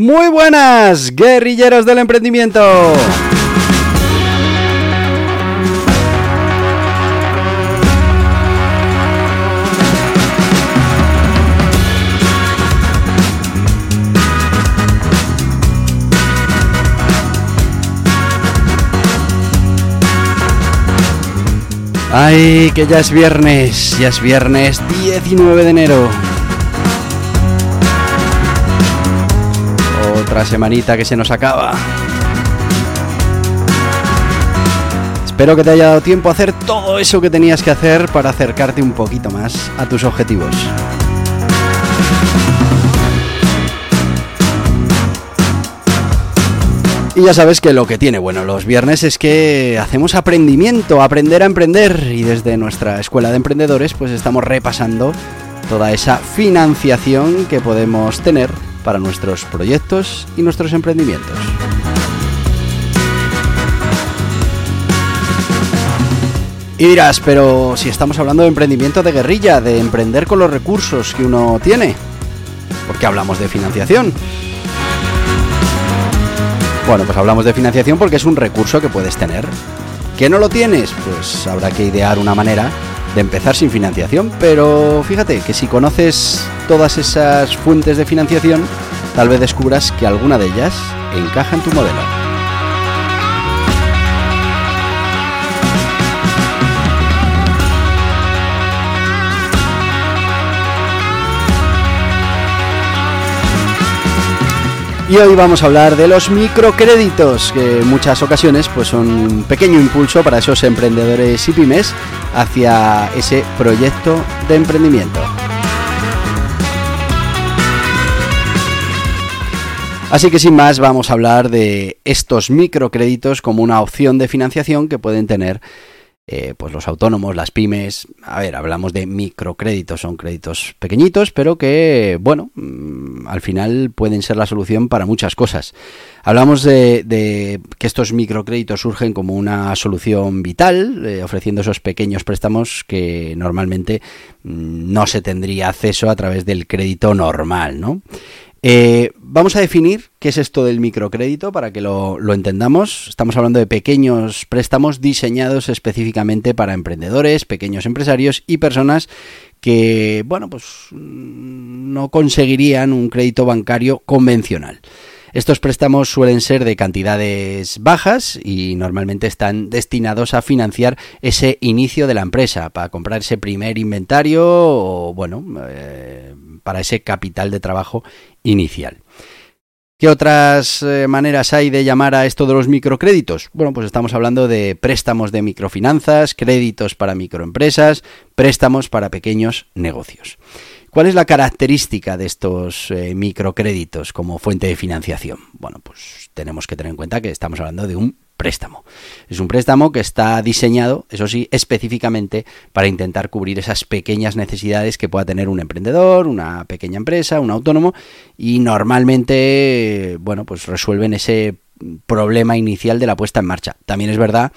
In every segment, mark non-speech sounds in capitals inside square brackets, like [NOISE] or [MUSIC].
Muy buenas, guerrilleros del emprendimiento. Ay, que ya es viernes, ya es viernes 19 de enero. Otra semanita que se nos acaba. Espero que te haya dado tiempo a hacer todo eso que tenías que hacer para acercarte un poquito más a tus objetivos. Y ya sabes que lo que tiene bueno los viernes es que hacemos aprendimiento, aprender a emprender y desde nuestra escuela de emprendedores pues estamos repasando toda esa financiación que podemos tener para nuestros proyectos y nuestros emprendimientos. Y dirás, pero si estamos hablando de emprendimiento de guerrilla, de emprender con los recursos que uno tiene, ¿por qué hablamos de financiación? Bueno, pues hablamos de financiación porque es un recurso que puedes tener. ¿Que no lo tienes? Pues habrá que idear una manera de empezar sin financiación, pero fíjate que si conoces todas esas fuentes de financiación, tal vez descubras que alguna de ellas encaja en tu modelo. Y hoy vamos a hablar de los microcréditos, que en muchas ocasiones pues son un pequeño impulso para esos emprendedores y pymes hacia ese proyecto de emprendimiento. Así que sin más vamos a hablar de estos microcréditos como una opción de financiación que pueden tener eh, pues los autónomos, las pymes, a ver, hablamos de microcréditos, son créditos pequeñitos, pero que, bueno, mm, al final pueden ser la solución para muchas cosas. Hablamos de, que estos microcréditos surgen como una solución vital, eh, ofreciendo esos pequeños préstamos que normalmente mm, no se tendría acceso a través del crédito normal, ¿no? Eh, vamos a definir qué es esto del microcrédito para que lo, entendamos. Estamos hablando de pequeños préstamos diseñados específicamente para emprendedores, pequeños empresarios y personas que, bueno, pues mm, no conseguirían un crédito bancario convencional. Estos préstamos suelen ser de cantidades bajas y normalmente están destinados a financiar ese inicio de la empresa, para comprar ese primer inventario o, bueno, eh, para ese capital de trabajo inicial. ¿Qué otras eh, maneras hay de llamar a esto de los microcréditos? Bueno, pues estamos hablando de préstamos de microfinanzas, créditos para microempresas, préstamos para pequeños negocios. ¿Cuál es la característica de estos eh, microcréditos como fuente de financiación? Bueno, pues tenemos que tener en cuenta que estamos hablando de un préstamo. Es un préstamo que está diseñado, eso sí, específicamente para intentar cubrir esas pequeñas necesidades que pueda tener un emprendedor, una pequeña empresa, un autónomo y normalmente, bueno, pues resuelven ese problema inicial de la puesta en marcha. También es verdad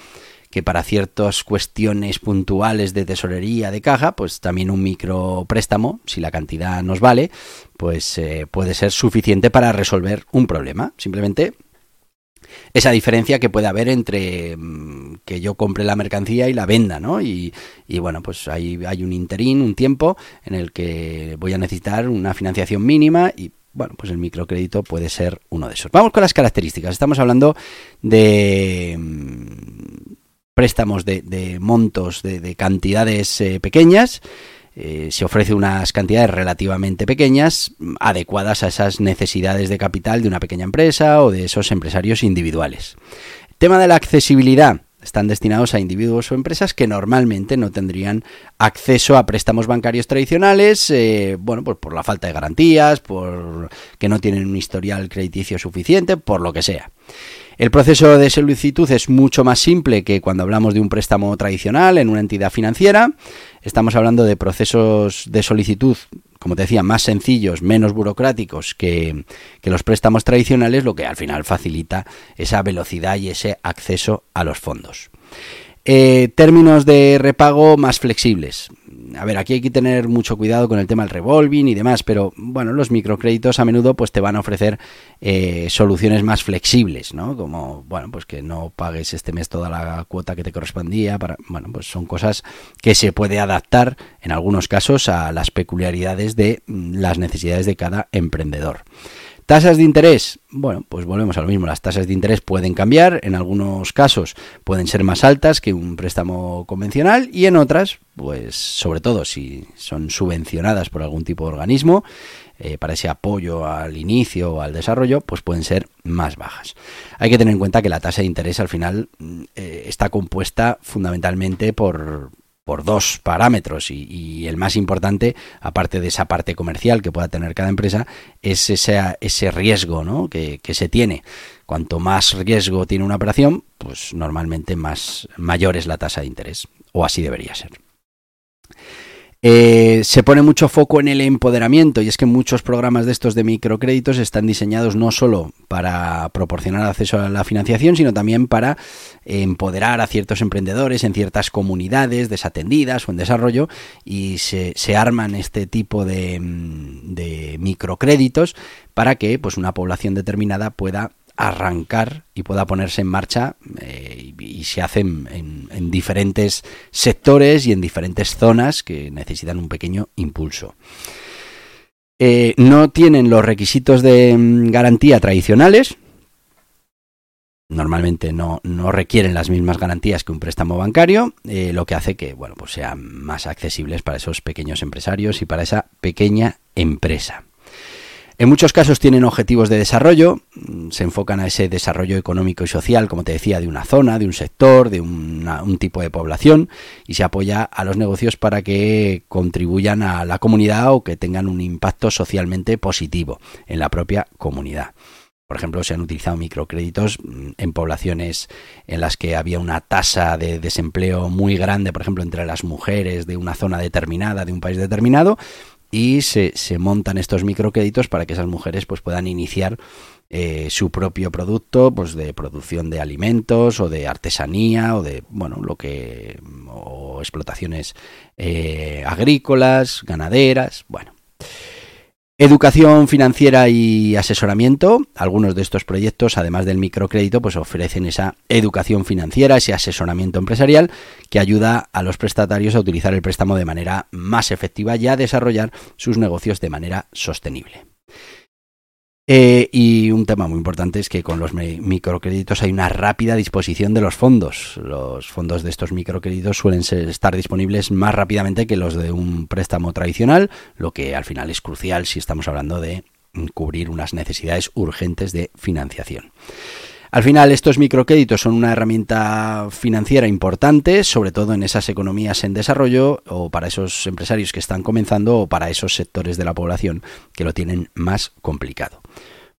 que para ciertas cuestiones puntuales de tesorería de caja, pues también un micro préstamo, si la cantidad nos vale, pues eh, puede ser suficiente para resolver un problema. Simplemente esa diferencia que puede haber entre mm, que yo compre la mercancía y la venda, ¿no? Y, bueno, pues hay, hay un interín, un tiempo en el que voy a necesitar una financiación mínima y bueno, pues el microcrédito puede ser uno de esos. Vamos con las características. Estamos hablando de mm, préstamos de, montos, de, cantidades eh, pequeñas. Eh, se ofrece unas cantidades relativamente pequeñas, adecuadas a esas necesidades de capital de una pequeña empresa o de esos empresarios individuales. tema de la accesibilidad. están destinados a individuos o empresas que normalmente no tendrían acceso a préstamos bancarios tradicionales, eh, bueno, pues por la falta de garantías, por que no tienen un historial crediticio suficiente, por lo que sea. El proceso de solicitud es mucho más simple que cuando hablamos de un préstamo tradicional en una entidad financiera. Estamos hablando de procesos de solicitud, como te decía, más sencillos, menos burocráticos que, los préstamos tradicionales, lo que al final facilita esa velocidad y ese acceso a los fondos. Eh, términos de repago más flexibles a ver, aquí hay que tener mucho cuidado con el tema del revolving y demás, pero bueno, los microcréditos a menudo pues te van a ofrecer eh, soluciones más flexibles, ¿no? Como, bueno, pues que no pagues este mes toda la cuota que te correspondía, para, bueno, pues son cosas que se puede adaptar en algunos casos a las peculiaridades de mm, las necesidades de cada emprendedor. Tasas de interés. Bueno, pues volvemos a lo mismo. Las tasas de interés pueden cambiar. En algunos casos pueden ser más altas que un préstamo convencional y en otras, pues sobre todo si son subvencionadas por algún tipo de organismo eh, para ese apoyo al inicio o al desarrollo, pues pueden ser más bajas. Hay que tener en cuenta que la tasa de interés al final mm, eh, está compuesta fundamentalmente por, por dos parámetros y, el más importante, aparte de esa parte comercial que pueda tener cada empresa, es ese, ese riesgo ¿no? que, se tiene. Cuanto más riesgo tiene una operación, pues normalmente más mayor es la tasa de interés, o así debería ser. Eh, se pone mucho foco en el empoderamiento y es que muchos programas de estos de microcréditos están diseñados no solo para proporcionar acceso a la financiación, sino también para empoderar a ciertos emprendedores en ciertas comunidades desatendidas o en desarrollo y se, arman este tipo de, de microcréditos para que pues, una población determinada pueda arrancar y pueda ponerse en marcha eh, se hace en, diferentes sectores y en diferentes zonas que necesitan un pequeño impulso. Eh, no tienen los requisitos de mm, garantía tradicionales. Normalmente no, requieren las mismas garantías que un préstamo bancario, eh, lo que hace que bueno, pues sean más accesibles para esos pequeños empresarios y para esa pequeña empresa. En muchos casos tienen objetivos de desarrollo, mm, se enfocan a ese desarrollo económico y social, como te decía, de una zona, de un sector, de un tipo de población, y se apoya a los negocios para que contribuyan a la comunidad o que tengan un impacto socialmente positivo en la propia comunidad. Por ejemplo, se han utilizado microcréditos mm, en poblaciones en las que había una tasa de desempleo muy grande, por ejemplo, entre las mujeres de una zona determinada, de un país determinado, y se, montan estos microcréditos para que esas mujeres pues, puedan iniciar eh, su propio producto pues de producción de alimentos o de artesanía o de bueno lo que explotaciones eh, agrícolas ganaderas bueno Educación financiera y asesoramiento. Algunos de estos proyectos, además del microcrédito, pues ofrecen esa educación financiera, ese asesoramiento empresarial que ayuda a los prestatarios a utilizar el préstamo de manera más efectiva y a desarrollar sus negocios de manera sostenible. Eh, y un tema muy importante es que con los microcréditos hay una rápida disposición de los fondos. Los fondos de estos microcréditos suelen estar disponibles más rápidamente que los de un préstamo tradicional, lo que al final es crucial si estamos hablando de cubrir unas necesidades urgentes de financiación. Al final, estos microcréditos son una herramienta financiera importante, sobre todo en esas economías en desarrollo o para esos empresarios que están comenzando o para esos sectores de la población que lo tienen más complicado.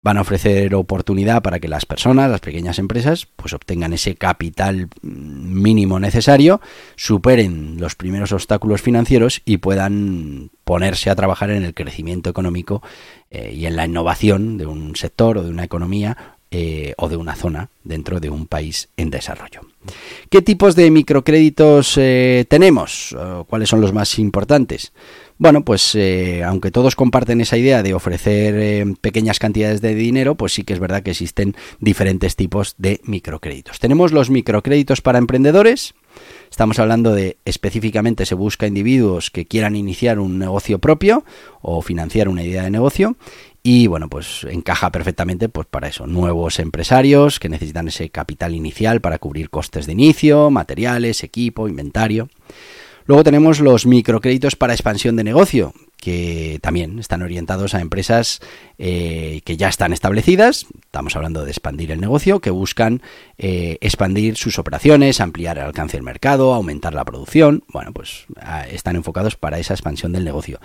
Van a ofrecer oportunidad para que las personas, las pequeñas empresas, pues obtengan ese capital mínimo necesario, superen los primeros obstáculos financieros y puedan ponerse a trabajar en el crecimiento económico eh, y en la innovación de un sector o de una economía eh, o de una zona dentro de un país en desarrollo. ¿Qué tipos de microcréditos eh, tenemos? ¿Cuáles son los más importantes? Bueno, pues eh, aunque todos comparten esa idea de ofrecer pequeñas cantidades de dinero, pues sí que es verdad que existen diferentes tipos de microcréditos. Tenemos los microcréditos para emprendedores. Estamos hablando de específicamente se busca individuos que quieran iniciar un negocio propio o financiar una idea de negocio y bueno, pues encaja perfectamente pues para eso, nuevos empresarios que necesitan ese capital inicial para cubrir costes de inicio, materiales, equipo, inventario. Luego tenemos los microcréditos para expansión de negocio, que también están orientados a empresas eh, que ya están establecidas, estamos hablando de expandir el negocio, que buscan eh, expandir sus operaciones, ampliar el alcance del mercado, aumentar la producción, bueno, pues están enfocados para esa expansión del negocio.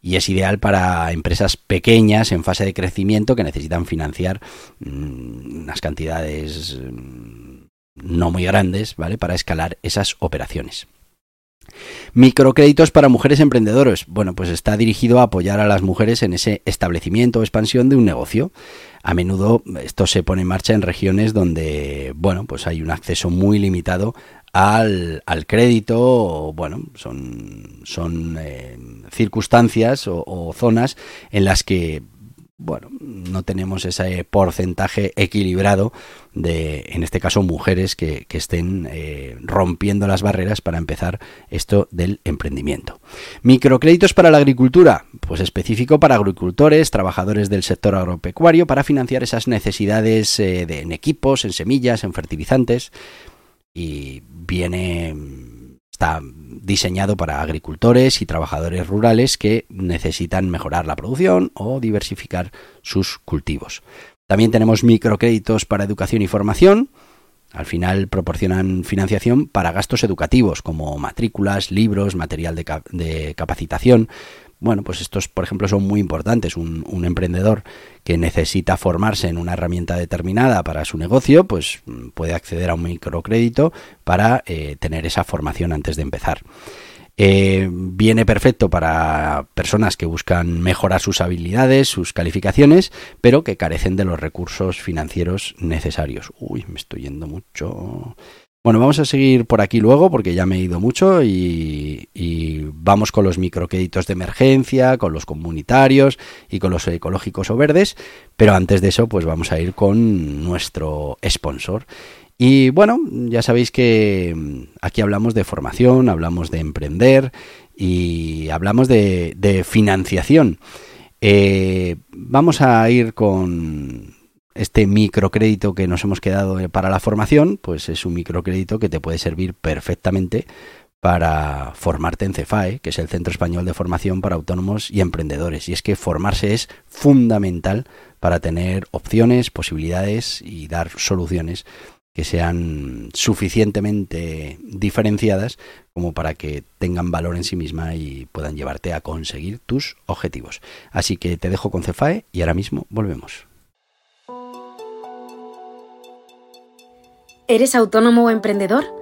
Y es ideal para empresas pequeñas en fase de crecimiento que necesitan financiar mm, unas cantidades mm, no muy grandes, ¿vale? Para escalar esas operaciones. Microcréditos para mujeres emprendedoras. Bueno, pues está dirigido a apoyar a las mujeres en ese establecimiento o expansión de un negocio. A menudo esto se pone en marcha en regiones donde, bueno, pues hay un acceso muy limitado al, crédito, o, bueno, son, son eh, circunstancias o, zonas en las que bueno, no tenemos ese porcentaje equilibrado de, en este caso, mujeres que, estén eh, rompiendo las barreras para empezar esto del emprendimiento. Microcréditos para la agricultura, pues específico para agricultores, trabajadores del sector agropecuario, para financiar esas necesidades eh, de, en equipos, en semillas, en fertilizantes. Y viene Está diseñado para agricultores y trabajadores rurales que necesitan mejorar la producción o diversificar sus cultivos. También tenemos microcréditos para educación y formación. Al final proporcionan financiación para gastos educativos como matrículas, libros, material de, capacitación, bueno, pues estos, por ejemplo, son muy importantes. Un, emprendedor que necesita formarse en una herramienta determinada para su negocio, pues mm, puede acceder a un microcrédito para eh, tener esa formación antes de empezar. Eh, viene perfecto para personas que buscan mejorar sus habilidades, sus calificaciones, pero que carecen de los recursos financieros necesarios. Uy, me estoy yendo mucho. Bueno, vamos a seguir por aquí luego porque ya me he ido mucho y, vamos con los microcréditos de emergencia, con los comunitarios y con los ecológicos o verdes, pero antes de eso pues vamos a ir con nuestro sponsor. Y bueno, ya sabéis que mm, aquí hablamos de formación, hablamos de emprender y hablamos de, financiación. Eh, vamos a ir con este microcrédito que nos hemos quedado eh, para la formación, pues es un microcrédito que te puede servir perfectamente para formarte en CEFAE, que es el Centro Español de Formación para Autónomos y Emprendedores. Y es que formarse es fundamental para tener opciones, posibilidades y dar soluciones que sean suficientemente diferenciadas como para que tengan valor en sí misma y puedan llevarte a conseguir tus objetivos. Así que te dejo con CEFAE y ahora mismo volvemos. ¿Eres autónomo o emprendedor?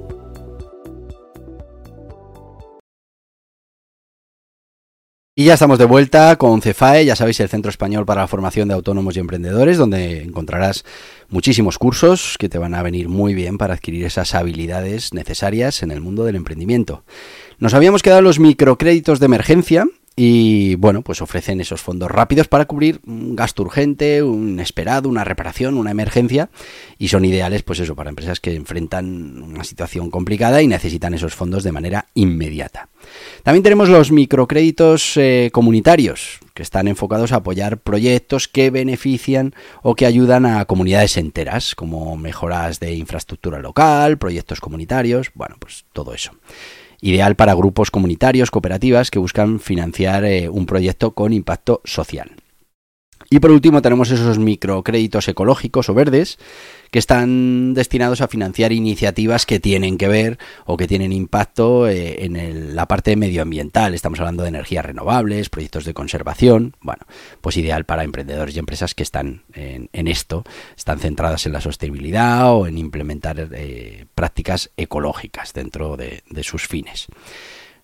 Y ya estamos de vuelta con CEFAE, ya sabéis, el Centro Español para la Formación de Autónomos y Emprendedores, donde encontrarás muchísimos cursos que te van a venir muy bien para adquirir esas habilidades necesarias en el mundo del emprendimiento. Nos habíamos quedado los microcréditos de emergencia, y bueno, pues ofrecen esos fondos rápidos para cubrir un gasto urgente, un esperado, una reparación, una emergencia y son ideales pues eso para empresas que enfrentan una situación complicada y necesitan esos fondos de manera inmediata. También tenemos los microcréditos eh, comunitarios que están enfocados a apoyar proyectos que benefician o que ayudan a comunidades enteras, como mejoras de infraestructura local, proyectos comunitarios, bueno, pues todo eso ideal para grupos comunitarios, cooperativas que buscan financiar eh, un proyecto con impacto social. Y por último tenemos esos microcréditos ecológicos o verdes que están destinados a financiar iniciativas que tienen que ver o que tienen impacto eh, en la parte medioambiental. Estamos hablando de energías renovables, proyectos de conservación. Bueno, pues ideal para emprendedores y empresas que están en, esto, están centradas en la sostenibilidad o en implementar eh, prácticas ecológicas dentro de sus fines.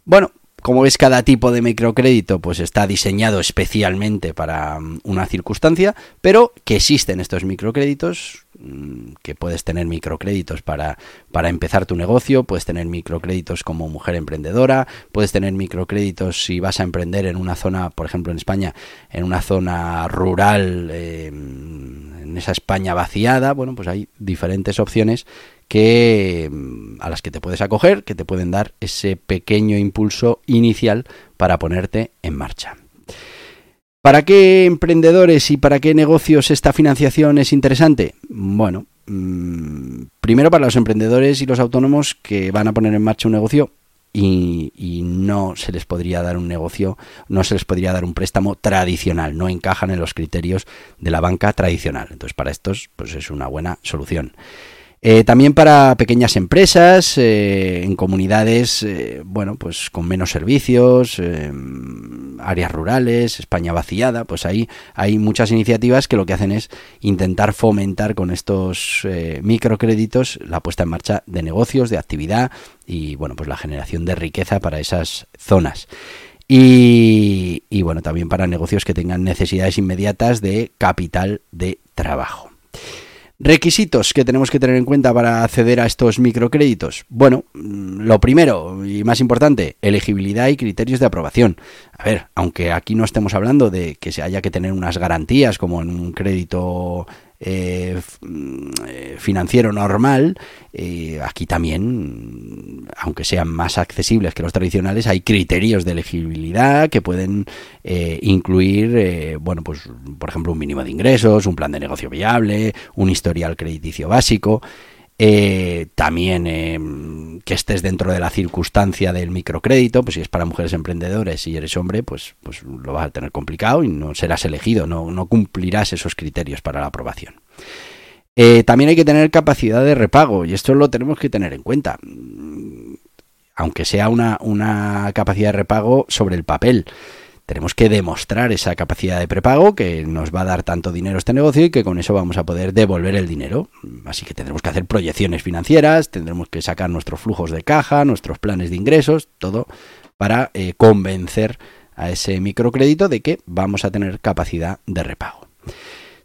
Bueno, como ves, cada tipo de microcrédito pues está diseñado especialmente para mm, una circunstancia, pero que existen estos microcréditos, mm, que puedes tener microcréditos para, para empezar tu negocio, puedes tener microcréditos como mujer emprendedora, puedes tener microcréditos si vas a emprender en una zona, por ejemplo en España, en una zona rural, eh, en esa España vaciada, bueno, pues hay diferentes opciones que mm, a las que te puedes acoger, que te pueden dar ese pequeño impulso inicial para ponerte en marcha. ¿Para qué emprendedores y para qué negocios esta financiación es interesante? Bueno, mm, primero para los emprendedores y los autónomos que van a poner en marcha un negocio y, y, no se les podría dar un negocio, no se les podría dar un préstamo tradicional, no encajan en los criterios de la banca tradicional. Entonces, para estos, pues es una buena solución. Eh, también para pequeñas empresas, eh, en comunidades, eh, bueno, pues con menos servicios, áreas rurales, España vaciada, pues ahí hay muchas iniciativas que lo que hacen es intentar fomentar con estos microcréditos la puesta en marcha de negocios, de actividad y, bueno, pues la generación de riqueza para esas zonas. y bueno, también para negocios que tengan necesidades inmediatas de capital de trabajo. Requisitos que tenemos que tener en cuenta para acceder a estos microcréditos. Bueno, mm, lo primero y más importante, elegibilidad y criterios de aprobación. A ver, aunque aquí no estemos hablando de que se haya que tener unas garantías como en un crédito eh, mm, eh, financiero normal, eh, aquí también, aunque sean más accesibles que los tradicionales, hay criterios de elegibilidad que pueden incluir, bueno, pues por ejemplo, un mínimo de ingresos, un plan de negocio viable, un historial crediticio básico. Eh, también em, que estés dentro de la circunstancia del microcrédito, pues si es para mujeres emprendedoras y eres hombre, pues, pues lo vas a tener complicado y no serás elegido, no, no cumplirás esos criterios para la aprobación. Eh, también hay que tener capacidad de repago y esto lo tenemos que tener en cuenta, aunque sea una, una capacidad de repago sobre el papel tenemos que demostrar esa capacidad de prepago que nos va a dar tanto dinero este negocio y que con eso vamos a poder devolver el dinero. Así que tendremos que hacer proyecciones financieras, tendremos que sacar nuestros flujos de caja, nuestros planes de ingresos, todo para eh, convencer a ese microcrédito de que vamos a tener capacidad de repago.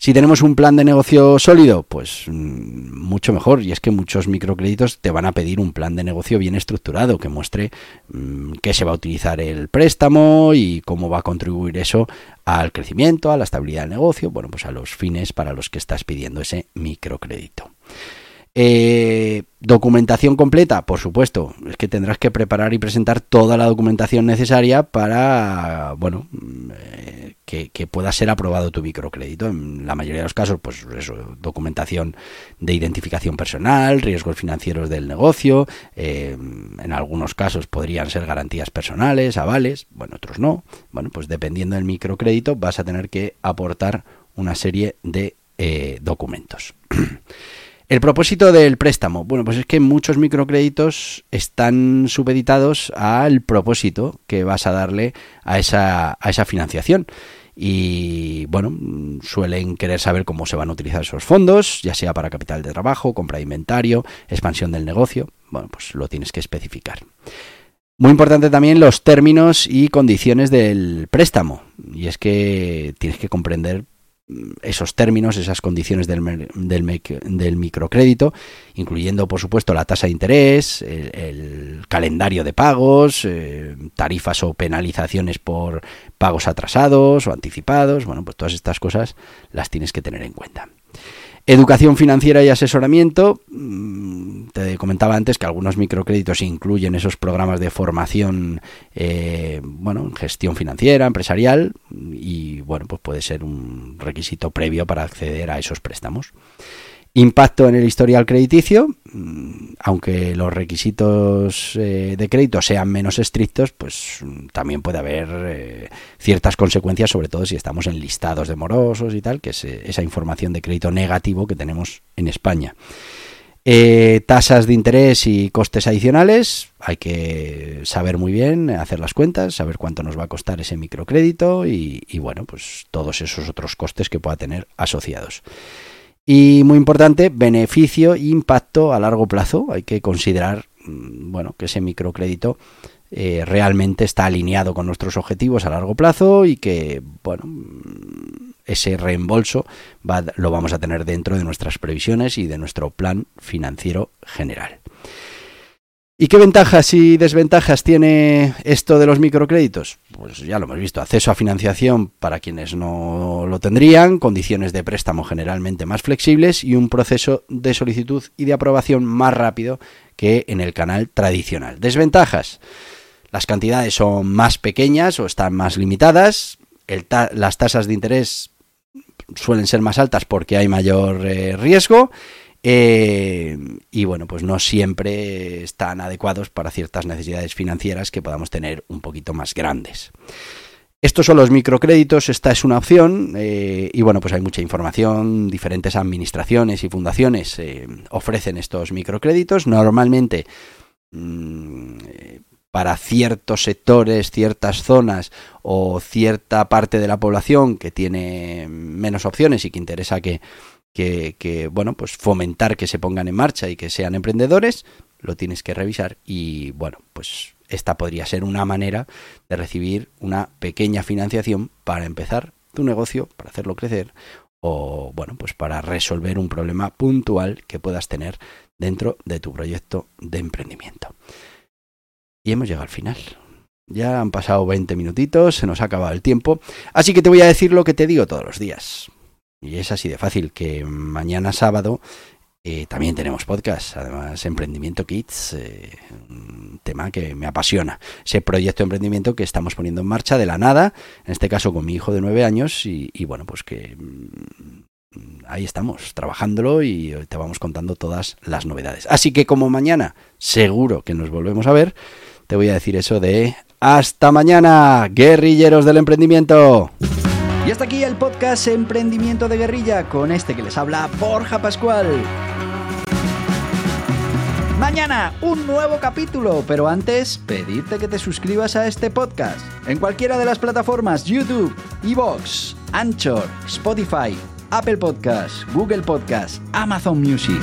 Si tenemos un plan de negocio sólido, pues mm, mucho mejor. Y es que muchos microcréditos te van a pedir un plan de negocio bien estructurado que muestre mm, qué se va a utilizar el préstamo y cómo va a contribuir eso al crecimiento, a la estabilidad del negocio, bueno, pues a los fines para los que estás pidiendo ese microcrédito. Eh, documentación completa, por supuesto, es que tendrás que preparar y presentar toda la documentación necesaria para, bueno, eh, que, pueda ser aprobado tu microcrédito. En la mayoría de los casos, pues eso, documentación de identificación personal, riesgos financieros del negocio, eh, en algunos casos podrían ser garantías personales, avales, bueno, otros no. Bueno, pues dependiendo del microcrédito vas a tener que aportar una serie de documentos. [CLEARS THROAT] El propósito del préstamo, bueno, pues es que muchos microcréditos están supeditados al propósito que vas a darle a esa, a esa financiación. Y bueno, suelen querer saber cómo se van a utilizar esos fondos, ya sea para capital de trabajo, compra de inventario, expansión del negocio. Bueno, pues lo tienes que especificar. Muy importante también los términos y condiciones del préstamo. Y es que tienes que comprender esos términos, esas condiciones del, del, microcrédito, incluyendo, por supuesto, la tasa de interés, el, calendario de pagos, eh, tarifas o penalizaciones por pagos atrasados o anticipados. Bueno, pues todas estas cosas las tienes que tener en cuenta. Educación financiera y asesoramiento. Te comentaba antes que algunos microcréditos incluyen esos programas de formación, eh, bueno, gestión financiera, empresarial, y bueno, pues puede ser un requisito previo para acceder a esos préstamos. Impacto en el historial crediticio, mm, aunque los requisitos eh, de crédito sean menos estrictos, pues mm, también puede haber eh, ciertas consecuencias, sobre todo si estamos en listados de morosos y tal, que es eh, esa información de crédito negativo que tenemos en España. Tasas de interés y costes adicionales, hay que saber muy bien, hacer las cuentas, saber cuánto nos va a costar ese microcrédito y, bueno, pues todos esos otros costes que pueda tener asociados. Y muy importante, beneficio e impacto a largo plazo. Hay que considerar, mm, bueno, que ese microcrédito eh, realmente está alineado con nuestros objetivos a largo plazo y que, bueno, ese reembolso lo vamos a tener dentro de nuestras previsiones y de nuestro plan financiero general. ¿Y qué ventajas y desventajas tiene esto de los microcréditos? Pues ya lo hemos visto, acceso a financiación para quienes no lo tendrían, condiciones de préstamo generalmente más flexibles y un proceso de solicitud y de aprobación más rápido que en el canal tradicional. Desventajas. Las cantidades son más pequeñas o están más limitadas, las tasas de interés suelen ser más altas porque hay mayor eh, riesgo eh, y bueno, pues no siempre están adecuados para ciertas necesidades financieras que podamos tener un poquito más grandes. Estos son los microcréditos, esta es una opción eh, y bueno, pues hay mucha información, diferentes administraciones y fundaciones ofrecen estos microcréditos, normalmente mm, para ciertos sectores, ciertas zonas o cierta parte de la población que tiene menos opciones y que interesa que bueno, pues fomentar que se pongan en marcha y que sean emprendedores, lo tienes que revisar y bueno, pues esta podría ser una manera de recibir una pequeña financiación para empezar tu negocio, para hacerlo crecer o bueno, pues para resolver un problema puntual que puedas tener dentro de tu proyecto de emprendimiento. Y hemos llegado al final. Ya han pasado 20 minutitos, se nos ha acabado el tiempo, así que te voy a decir lo que te digo todos los días. Y es así de fácil, que mañana sábado eh, también tenemos podcast, además Emprendimiento Kids, eh, un tema que me apasiona. Ese proyecto de emprendimiento que estamos poniendo en marcha de la nada, en este caso con mi hijo de nueve años, y, bueno, pues que mm, ahí estamos, trabajándolo y te vamos contando todas las novedades. Así que como mañana seguro que nos volvemos a ver, te voy a decir eso de hasta mañana, guerrilleros del emprendimiento. Y hasta aquí el podcast Emprendimiento de Guerrilla con este que les habla Borja Pascual. Mañana un nuevo capítulo, pero antes pedirte que te suscribas a este podcast en cualquiera de las plataformas YouTube, Evox, Anchor, Spotify, Apple Podcasts, Google Podcasts, Amazon Music.